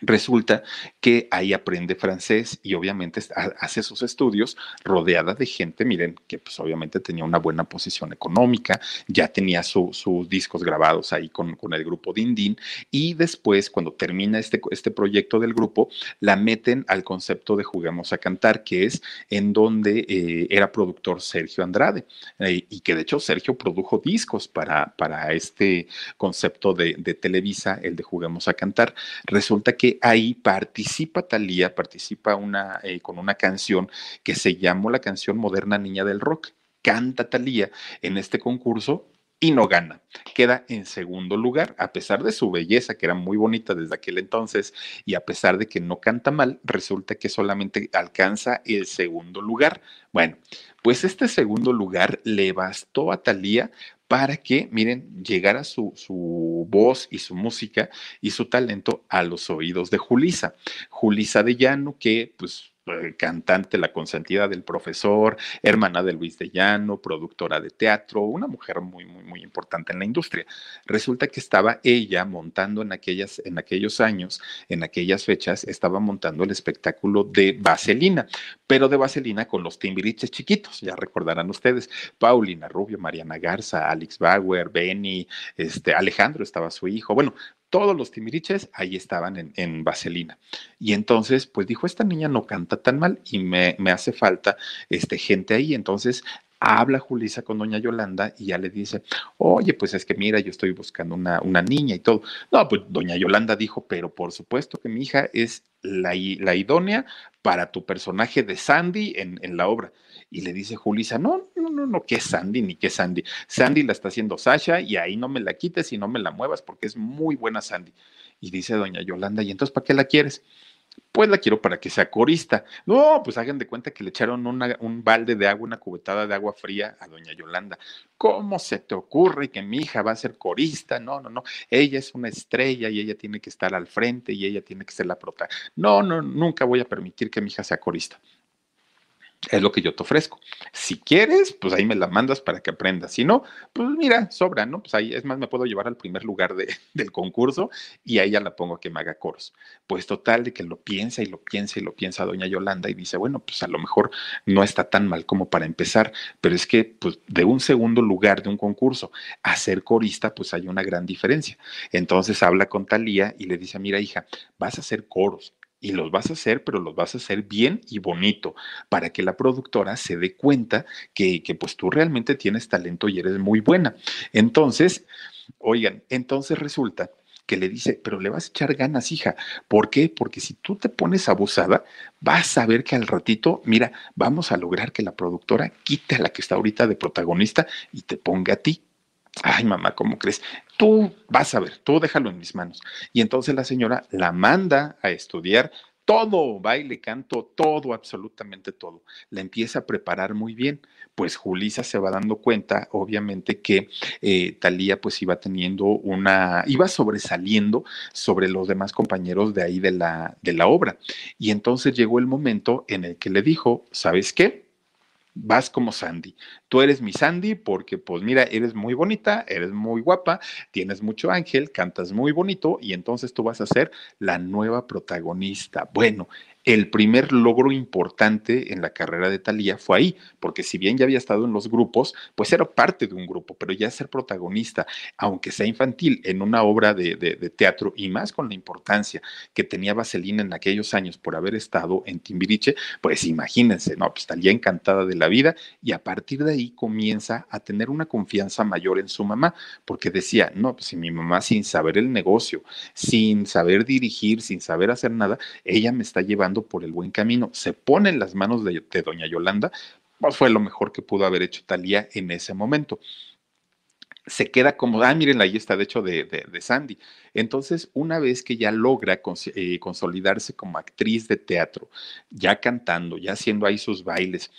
[SPEAKER 1] Resulta que ahí aprende francés y obviamente hace sus estudios rodeada de gente, miren, que pues obviamente tenía una buena posición económica, ya tenía sus discos grabados ahí con, con el grupo Din y después cuando termina este, este proyecto del grupo, la meten al concepto de Juguemos a Cantar, que es en donde eh, era productor Sergio Andrade eh, y que de hecho Sergio produjo discos para, para este concepto de, de Televisa, el de Juguemos a Cantar. Resulta que ahí participa Talía, participa eh, con una canción que se llamó la canción Moderna Niña del Rock. Canta Talía en este concurso y no gana. Queda en segundo lugar, a pesar de su belleza, que era muy bonita desde aquel entonces, y a pesar de que no canta mal, resulta que solamente alcanza el segundo lugar. Bueno, pues este segundo lugar le bastó a Talía para que, miren, llegara su, su, voz y su música y su talento a los oídos de Julisa. Julisa de Llano, que pues cantante, la consentida del profesor, hermana de Luis de Llano, productora de teatro, una mujer muy, muy, muy importante en la industria. Resulta que estaba ella montando en, aquellas, en aquellos años, en aquellas fechas, estaba montando el espectáculo de Vaselina, pero de Vaselina con los timbiriches chiquitos, ya recordarán ustedes, Paulina Rubio, Mariana Garza, Alex Bauer, Benny, este, Alejandro estaba su hijo, bueno, todos los timiriches ahí estaban en, Vaselina. Y entonces, pues dijo, esta niña no canta tan mal y me, me hace falta este, gente ahí. Entonces habla Julisa con doña Yolanda y ya le dice, oye, pues es que mira, yo estoy buscando una, una niña y todo. No, pues doña Yolanda dijo, pero por supuesto que mi hija es la, la idónea para tu personaje de Sandy en, en la obra. Y le dice Julisa, no, no, no, no, ¿qué Sandy ni qué Sandy? Sandy la está haciendo Sasha y ahí no me la quites y no me la muevas porque es muy buena Sandy. Y dice doña Yolanda, ¿y entonces para qué la quieres? Pues la quiero para que sea corista. No, pues hagan de cuenta que le echaron un balde de agua, una cubetada de agua fría a doña Yolanda. ¿Cómo se te ocurre que mi hija va a ser corista? No, no, no. Ella es una estrella y ella tiene que estar al frente y ella tiene que ser la prota. No, no, nunca voy a permitir que mi hija sea corista es lo que yo te ofrezco. Si quieres, pues ahí me la mandas para que aprendas. Si no, pues mira, sobra, ¿no? Pues ahí, es más, me puedo llevar al primer lugar de, del concurso y ahí ya la pongo a que me haga coros. Pues total, de que lo piensa y lo piensa y lo piensa doña Yolanda y dice, bueno, pues a lo mejor no está tan mal como para empezar, pero es que, pues de un segundo lugar de un concurso a ser corista, pues hay una gran diferencia. Entonces habla con Talía y le dice, mira, hija, vas a hacer coros y los vas a hacer, pero los vas a hacer bien y bonito, para que la productora se dé cuenta que, que pues tú realmente tienes talento y eres muy buena. Entonces, oigan, entonces resulta que le dice, pero le vas a echar ganas, hija. ¿Por qué? Porque si tú te pones abusada, vas a ver que al ratito, mira, vamos a lograr que la productora quite a la que está ahorita de protagonista y te ponga a ti. Ay, mamá, ¿cómo crees? Tú vas a ver, tú déjalo en mis manos. Y entonces la señora la manda a estudiar todo, baile, canto, todo, absolutamente todo. La empieza a preparar muy bien. Pues Julisa se va dando cuenta, obviamente, que eh, Talía pues iba teniendo una, iba sobresaliendo sobre los demás compañeros de ahí de la, de la obra. Y entonces llegó el momento en el que le dijo, ¿sabes qué? Vas como Sandy. Tú eres mi Sandy porque, pues mira, eres muy bonita, eres muy guapa, tienes mucho ángel, cantas muy bonito y entonces tú vas a ser la nueva protagonista. Bueno, el primer logro importante en la carrera de Talía fue ahí, porque si bien ya había estado en los grupos, pues era parte de un grupo, pero ya ser protagonista, aunque sea infantil, en una obra de, teatro y más con la importancia que tenía Vaselina en aquellos años por haber estado en Timbiriche, pues imagínense, ¿no? Pues Talía encantada de la vida y a partir de ahí comienza a tener una confianza mayor en su mamá, porque decía, no, pues si mi mamá sin saber el negocio, sin saber dirigir, sin saber hacer nada, ella me está llevando por el buen camino. Se pone en las manos de, doña Yolanda, pues fue lo mejor que pudo haber hecho Talía en ese momento se queda como, ah, miren, ahí está, de hecho, de, de, Sandy. Entonces, una vez que ya logra eh, consolidarse como actriz de teatro, ya cantando, ya haciendo ahí sus bailes,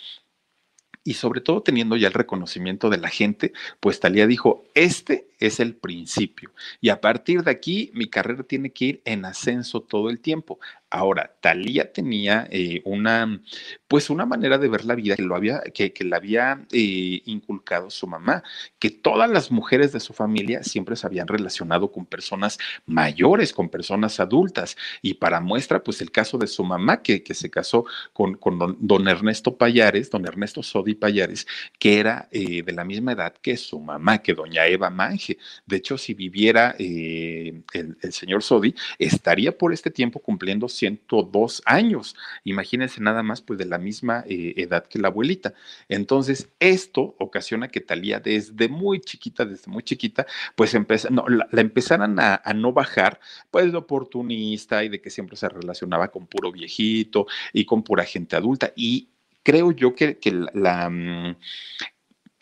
[SPEAKER 1] y sobre todo teniendo ya el reconocimiento de la gente, pues Talía dijo, este es el principio. Y a partir de aquí, mi carrera tiene que ir en ascenso todo el tiempo. Ahora, Talía tenía eh, una, pues una manera de ver la vida que lo había, que, que la había eh, inculcado su mamá, que todas las mujeres de su familia siempre se habían relacionado con personas mayores, con personas adultas. Y para muestra, pues el caso de su mamá, que, que se casó con, con don, Ernesto Payares, don Ernesto Sodi Payares, que era eh, de la misma edad que su mamá, que doña Eva Mange. De hecho, si viviera el, el señor Sodi, estaría por este tiempo cumpliendo 102 años. Imagínense nada más, pues de la misma eh, edad que la abuelita. Entonces, esto ocasiona que Talía desde muy chiquita, desde muy chiquita, pues no, la, empezaran a, no bajar, pues de oportunista y de que siempre se relacionaba con puro viejito y con pura gente adulta. Y creo yo que, la, mm,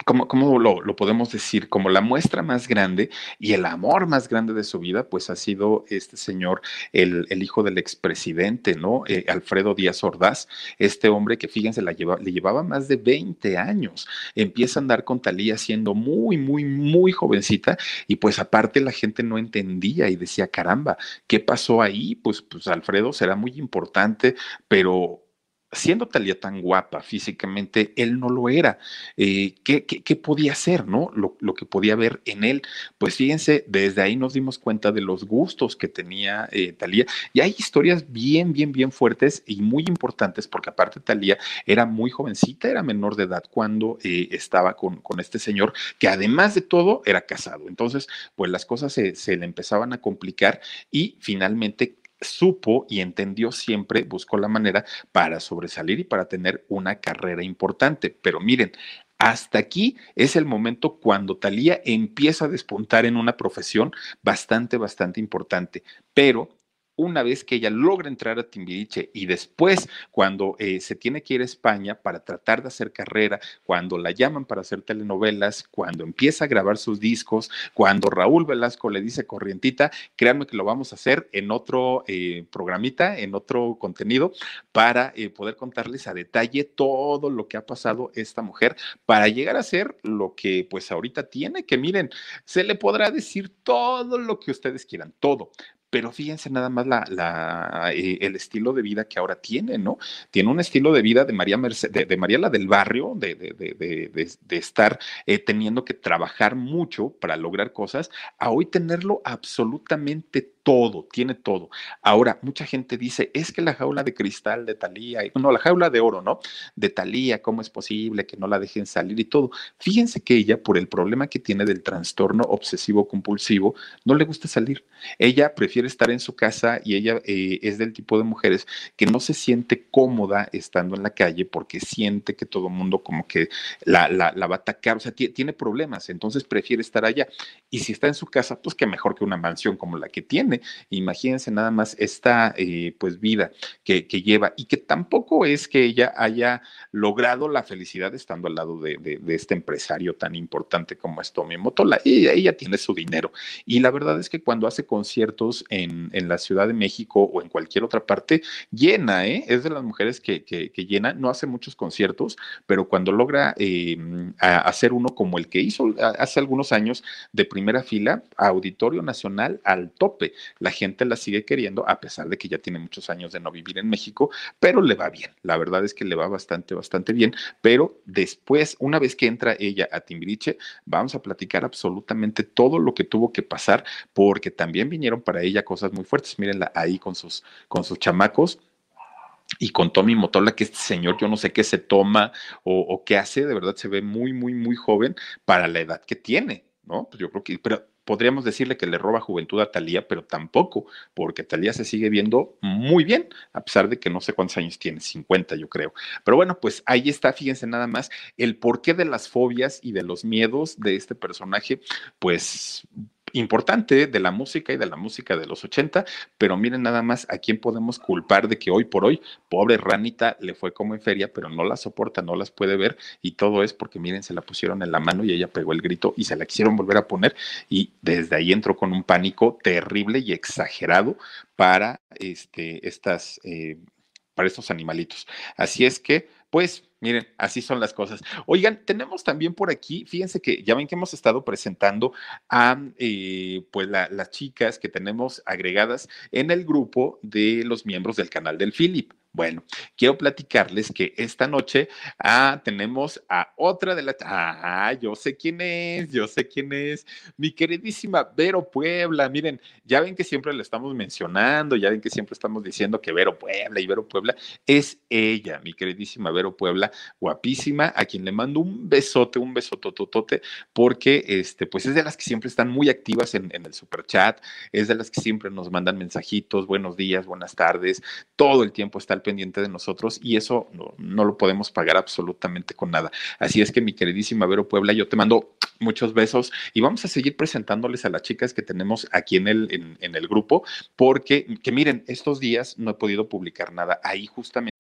[SPEAKER 1] ¿cómo, lo, podemos decir? Como la muestra más grande y el amor más grande de su vida, pues ha sido este señor, el, hijo del expresidente, ¿no? Eh, Alfredo Díaz Ordaz, este hombre que fíjense, la le llevaba más de 20 años. Empieza a andar con Talía siendo muy, muy, muy jovencita y pues aparte la gente no entendía y decía, caramba, ¿qué pasó ahí? Pues, pues Alfredo será muy importante, pero siendo Talía tan guapa físicamente, él no lo era. Eh, ¿qué, qué, podía hacer, no? Lo, lo, que podía ver en él. Pues fíjense, desde ahí nos dimos cuenta de los gustos que tenía eh, Talía. Y hay historias bien, bien, bien fuertes y muy importantes, porque aparte Talía era muy jovencita, era menor de edad cuando eh, estaba con, con, este señor, que además de todo era casado. Entonces, pues las cosas se, se le empezaban a complicar y finalmente supo y entendió siempre, buscó la manera para sobresalir y para tener una carrera importante. Pero miren, hasta aquí es el momento cuando Talía empieza a despuntar en una profesión bastante, bastante importante. Pero una vez que ella logra entrar a Timbiriche y después cuando eh, se tiene que ir a España para tratar de hacer carrera, cuando la llaman para hacer telenovelas, cuando empieza a grabar sus discos, cuando Raúl Velasco le dice corrientita, créanme que lo vamos a hacer en otro eh, programita, en otro contenido, para eh, poder contarles a detalle todo lo que ha pasado esta mujer para llegar a ser lo que pues ahorita tiene, que miren, se le podrá decir todo lo que ustedes quieran, todo, pero fíjense nada más la, eh, el estilo de vida que ahora tiene, ¿no? Tiene un estilo de vida de María, de, María la del barrio, de, de estar eh, teniendo que trabajar mucho para lograr cosas, a hoy tenerlo absolutamente todo, tiene todo. Ahora, mucha gente dice, es que la jaula de cristal de Talía, no, la jaula de oro, ¿no? De Talía, ¿cómo es posible que no la dejen salir y todo? Fíjense que ella, por el problema que tiene del trastorno obsesivo compulsivo, no le gusta salir. Ella prefiere estar en su casa y ella eh, es del tipo de mujeres que no se siente cómoda estando en la calle porque siente que todo el mundo como que la, la, va a atacar, o sea, tiene problemas, entonces prefiere estar allá. Y si está en su casa, pues que mejor que una mansión como la que tiene Imagínense nada más esta eh, pues vida que, lleva y que tampoco es que ella haya logrado la felicidad estando al lado de, este empresario tan importante como es Tommy Motola. Ella, ella, tiene su dinero y la verdad es que cuando hace conciertos en, la Ciudad de México o en cualquier otra parte, llena, ¿eh? Es de las mujeres que, llena, no hace muchos conciertos, pero cuando logra em, hacer uno como el que hizo hace algunos años de primera fila, Auditorio Nacional al tope la gente la sigue queriendo a pesar de que ya tiene muchos años de no vivir en México, pero le va bien. La verdad es que le va bastante, bastante bien, pero después, una vez que entra ella a Timbiriche, vamos a platicar absolutamente todo lo que tuvo que pasar, porque también vinieron para ella cosas muy fuertes. Mírenla ahí con sus, con sus chamacos y con Tommy Motola, que este señor yo no sé qué se toma o, o, qué hace, de verdad se ve muy, muy, muy joven para la edad que tiene, ¿no? Pues yo creo que, pero podríamos decirle que le roba juventud a Talía, pero tampoco, porque Talía se sigue viendo muy bien, a pesar de que no sé cuántos años tiene, 50 yo creo. Pero bueno, pues ahí está, fíjense nada más, el porqué de las fobias y de los miedos de este personaje, pues importante de la música y de la música de los 80, pero miren nada más a quién podemos culpar de que hoy por hoy, pobre Ranita, le fue como en feria, pero no la soporta, no las puede ver y todo es porque miren, se la pusieron en la mano y ella pegó el grito y se la quisieron volver a poner y desde ahí entró con un pánico terrible y exagerado para este, estas, eh, para estos animalitos. Así es que, pues, Miren, así son las cosas. Oigan, tenemos también por aquí, fíjense que ya ven que hemos estado presentando a eh, pues las chicas que tenemos agregadas en el grupo de los miembros del canal del Philip. Bueno, quiero platicarles que esta noche ah, tenemos a otra de las... Ah, yo sé quién es, yo sé quién es. Mi queridísima Vero Puebla. Miren, ya ven que siempre le estamos mencionando, ya ven que siempre estamos diciendo que Vero Puebla y Vero Puebla es ella, mi queridísima Vero Puebla, guapísima, a quien le mando un besote, un besotototote, porque este, pues es de las que siempre están muy activas en, en el super chat, es de las que siempre nos mandan mensajitos, buenos días, buenas tardes, todo el tiempo está pendiente de nosotros y eso no, lo podemos pagar absolutamente con nada. Así es que mi queridísima Vero Puebla, yo te mando muchos besos y vamos a seguir presentándoles a las chicas que tenemos aquí en el, en el grupo, porque que miren, estos días no he podido publicar nada ahí justamente.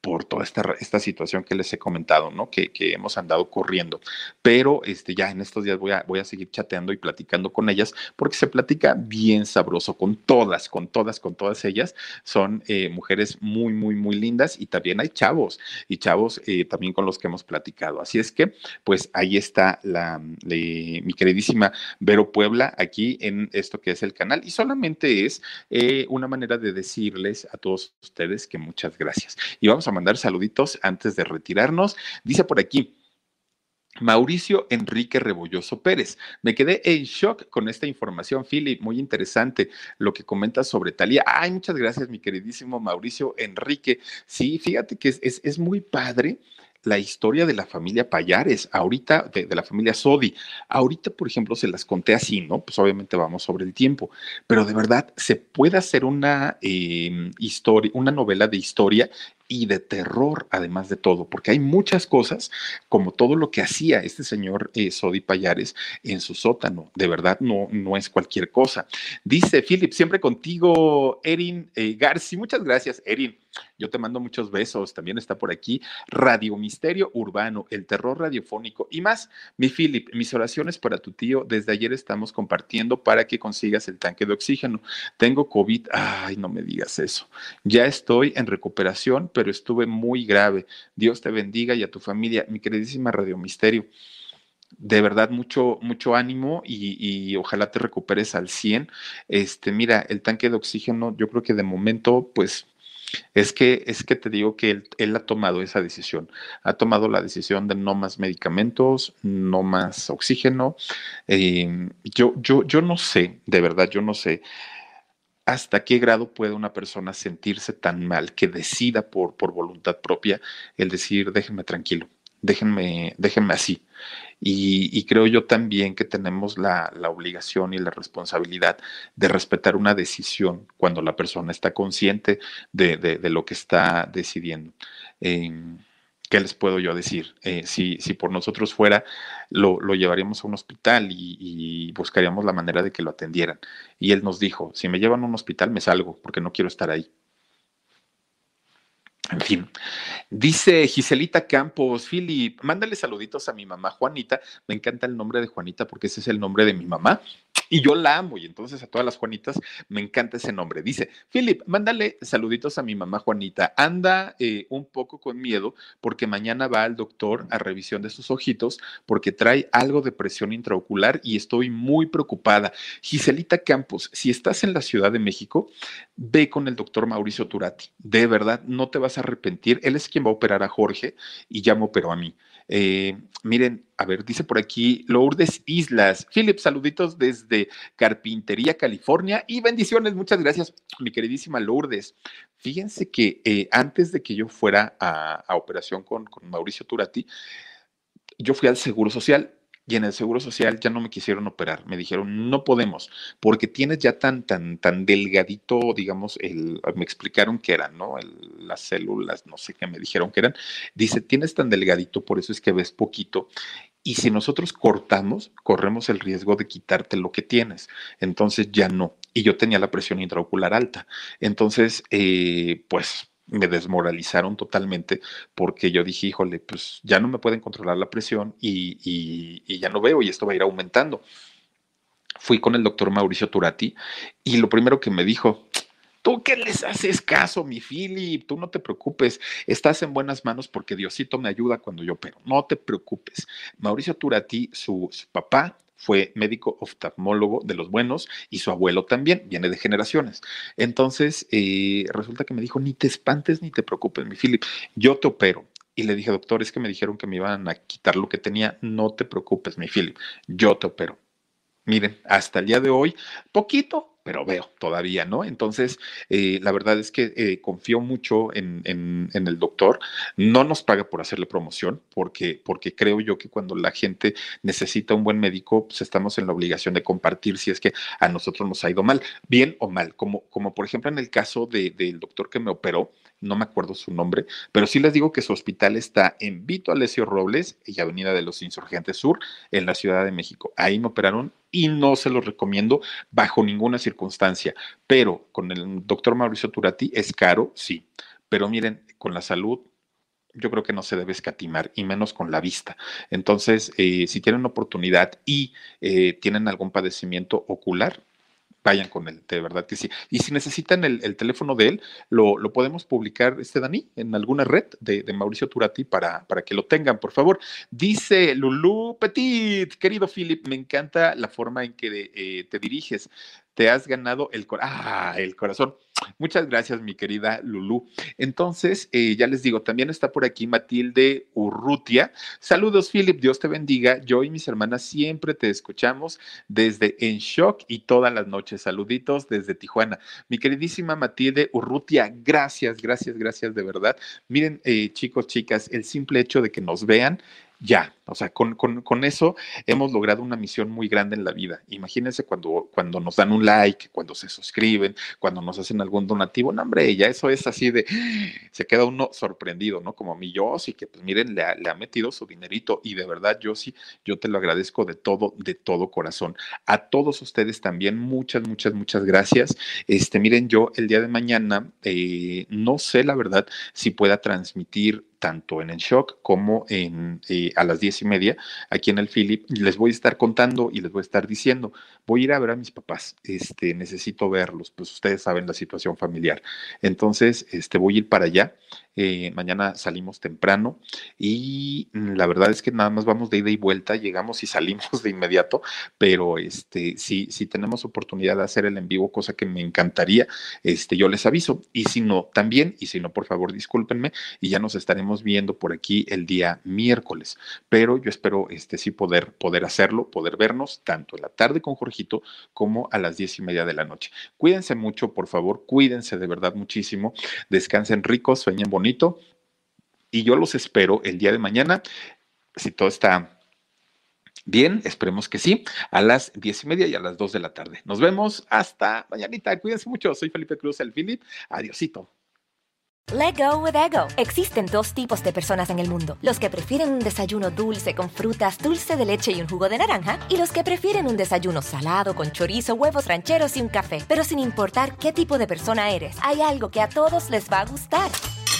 [SPEAKER 1] Por toda esta, esta situación que les he comentado, ¿no? Que, hemos andado corriendo. Pero este, ya en estos días voy a, voy a seguir chateando y platicando con ellas porque se platica bien sabroso con todas, con todas, con todas ellas. Son eh, mujeres muy, muy, muy lindas y también hay chavos y chavos eh, también con los que hemos platicado. Así es que, pues ahí está la, mi queridísima Vero Puebla aquí en esto que es el canal y solamente es eh, una manera de decirles a todos ustedes que muchas gracias. Y vamos a mandar saluditos antes de retirarnos. Dice por aquí. Mauricio Enrique Rebolloso Pérez. Me quedé en shock con esta información, Philip. Muy interesante lo que comentas sobre Talía. Ay, muchas gracias, mi queridísimo Mauricio Enrique. Sí, fíjate que es, es, es muy padre la historia de la familia Payares, ahorita, de, la familia Sodi. Ahorita, por ejemplo, se las conté así, ¿no? Pues obviamente vamos sobre el tiempo, pero de verdad se puede hacer una eh, historia, una novela de historia y de terror, además de todo, porque hay muchas cosas, como todo lo que hacía este señor eh, Sodi Payares en su sótano. De verdad, no, no es cualquier cosa. Dice Philip, siempre contigo, Erin eh. Muchas gracias, Erin. Yo te mando muchos besos. También está por aquí Radio Misterio Urbano, el terror radiofónico y más. Mi Philip, mis oraciones para tu tío. Desde ayer estamos compartiendo para que consigas el tanque de oxígeno. Tengo COVID. Ay, no me digas eso. Ya estoy en recuperación, pero estuve muy grave. Dios te bendiga y a tu familia. Mi queridísima Radio Misterio de verdad mucho, mucho ánimo y, ojalá te recuperes al 100. Este, mira, el tanque de oxígeno, yo creo que de momento, pues es que, es que te digo que él, él, ha tomado esa decisión. Ha tomado la decisión de no más medicamentos, no más oxígeno. Eh, yo, yo, yo no sé, de verdad, yo no sé hasta qué grado puede una persona sentirse tan mal que decida por, por voluntad propia el decir, déjenme tranquilo, déjenme, déjenme así. Y, creo yo también que tenemos la, la, obligación y la responsabilidad de respetar una decisión cuando la persona está consciente de, de, lo que está decidiendo. Eh, ¿Qué les puedo yo decir? Eh, si, si, por nosotros fuera, lo, lo llevaríamos a un hospital y, y, buscaríamos la manera de que lo atendieran. Y él nos dijo, si me llevan a un hospital, me salgo, porque no quiero estar ahí. En fin, dice Giselita Campos, Philip, mándale saluditos a mi mamá Juanita. Me encanta el nombre de Juanita porque ese es el nombre de mi mamá y yo la amo y entonces a todas las Juanitas me encanta ese nombre. Dice, Philip, mándale saluditos a mi mamá Juanita. Anda eh, un poco con miedo porque mañana va al doctor a revisión de sus ojitos porque trae algo de presión intraocular y estoy muy preocupada. Giselita Campos, si estás en la Ciudad de México, ve con el doctor Mauricio Turati. De verdad, no te vas a arrepentir. Él es quien va a operar a Jorge y ya me operó a mí. Eh, miren, a ver, dice por aquí Lourdes Islas. Philip, saluditos desde Carpintería, California y bendiciones. Muchas gracias, mi queridísima Lourdes. Fíjense que eh, antes de que yo fuera a, operación con, con Mauricio Turati, yo fui al Seguro Social y en el Seguro Social ya no me quisieron operar. Me dijeron, no podemos, porque tienes ya tan, tan, tan delgadito, digamos, el, me explicaron que eran, ¿no? El, las células, no sé qué me dijeron que eran. Dice, tienes tan delgadito, por eso es que ves poquito. Y si nosotros cortamos, corremos el riesgo de quitarte lo que tienes. Entonces ya no. Y yo tenía la presión intraocular alta. Entonces, eh, pues me desmoralizaron totalmente porque yo dije, híjole, pues ya no me pueden controlar la presión y, y, ya no veo y esto va a ir aumentando. Fui con el doctor Mauricio Turati y lo primero que me dijo, ¿Tú qué les haces caso, mi Philip? Tú no te preocupes, estás en buenas manos porque Diosito me ayuda cuando yo opero. No te preocupes. Mauricio Turati, su, su papá, fue médico oftalmólogo de los buenos y su abuelo también, viene de generaciones. Entonces, eh, resulta que me dijo, ni te espantes ni te preocupes, mi Philip, yo te opero. Y le dije, doctor, es que me dijeron que me iban a quitar lo que tenía, no te preocupes, mi Philip, yo te opero. Miren, hasta el día de hoy, poquito, pero veo todavía, ¿no? Entonces, eh, la verdad es que eh, confío mucho en, en, el doctor. No nos paga por hacerle promoción, porque, porque creo yo que cuando la gente necesita un buen médico, pues estamos en la obligación de compartir si es que a nosotros nos ha ido mal, bien o mal, como, como por ejemplo en el caso de, del doctor que me operó, no me acuerdo su nombre, pero sí les digo que su hospital está en Vito Alessio Robles y Avenida de los Insurgentes Sur, en la Ciudad de México. Ahí me operaron y no se los recomiendo bajo ninguna circunstancia, pero con el doctor Mauricio Turati es caro, sí, pero miren, con la salud, yo creo que no se debe escatimar, y menos con la vista. Entonces, eh, si tienen oportunidad y eh, tienen algún padecimiento ocular, vayan con él, de verdad que sí. Y si necesitan el, teléfono de él, lo, podemos publicar, este Dani, en alguna red de, Mauricio Turati para, para que lo tengan, por favor. Dice Lulú Petit, querido Philip, me encanta la forma en que eh, te diriges te has ganado el, ah, el corazón. Muchas gracias, mi querida Lulú. Entonces, eh, ya les digo, también está por aquí Matilde Urrutia. Saludos, Philip, Dios te bendiga. Yo y mis hermanas siempre te escuchamos desde En Shock y todas las noches. Saluditos desde Tijuana. Mi queridísima Matilde Urrutia, gracias, gracias, gracias de verdad. Miren, eh, chicos, chicas, el simple hecho de que nos vean ya, o sea, con, con, eso hemos logrado una misión muy grande en la vida. Imagínense cuando, cuando nos dan un like, cuando se suscriben, cuando nos hacen algún donativo. No, hombre, ya eso es así de, se queda uno sorprendido, ¿no? Como mi yo, sí que, pues miren, le ha, metido su dinerito y de verdad yo sí, yo te lo agradezco de todo, de todo corazón. A todos ustedes también, muchas, muchas, muchas gracias. Este, miren, yo el día de mañana, eh, no sé la verdad si pueda transmitir tanto en el shock como en, eh, a las diez y media aquí en el Philip. Les voy a estar contando y les voy a estar diciendo, voy a ir a ver a mis papás, este, necesito verlos, pues ustedes saben la situación familiar. Entonces, este, voy a ir para allá eh, mañana salimos temprano y mm, la verdad es que nada más vamos de ida y vuelta, llegamos y salimos de inmediato, pero este, si, si tenemos oportunidad de hacer el en vivo, cosa que me encantaría, este, yo les aviso. Y si no, también, y si no, por favor, discúlpenme y ya nos estaremos viendo por aquí el día miércoles. Pero yo espero este, sí poder, poder hacerlo, poder vernos tanto en la tarde con Jorgito como a las diez y media de la noche. Cuídense mucho, por favor, cuídense de verdad muchísimo, descansen ricos, sueñen bonito y yo los espero el día de mañana, si todo está bien, esperemos que sí, a las diez y media y a las dos de la tarde. Nos vemos hasta mañanita. Cuídense mucho. Soy Felipe Cruz, el Philip. Adiosito.
[SPEAKER 3] Let go with ego. Existen dos tipos de personas en el mundo: los que prefieren un desayuno dulce con frutas, dulce de leche y un jugo de naranja, y los que prefieren un desayuno salado con chorizo, huevos rancheros y un café. Pero sin importar qué tipo de persona eres, hay algo que a todos les va a gustar.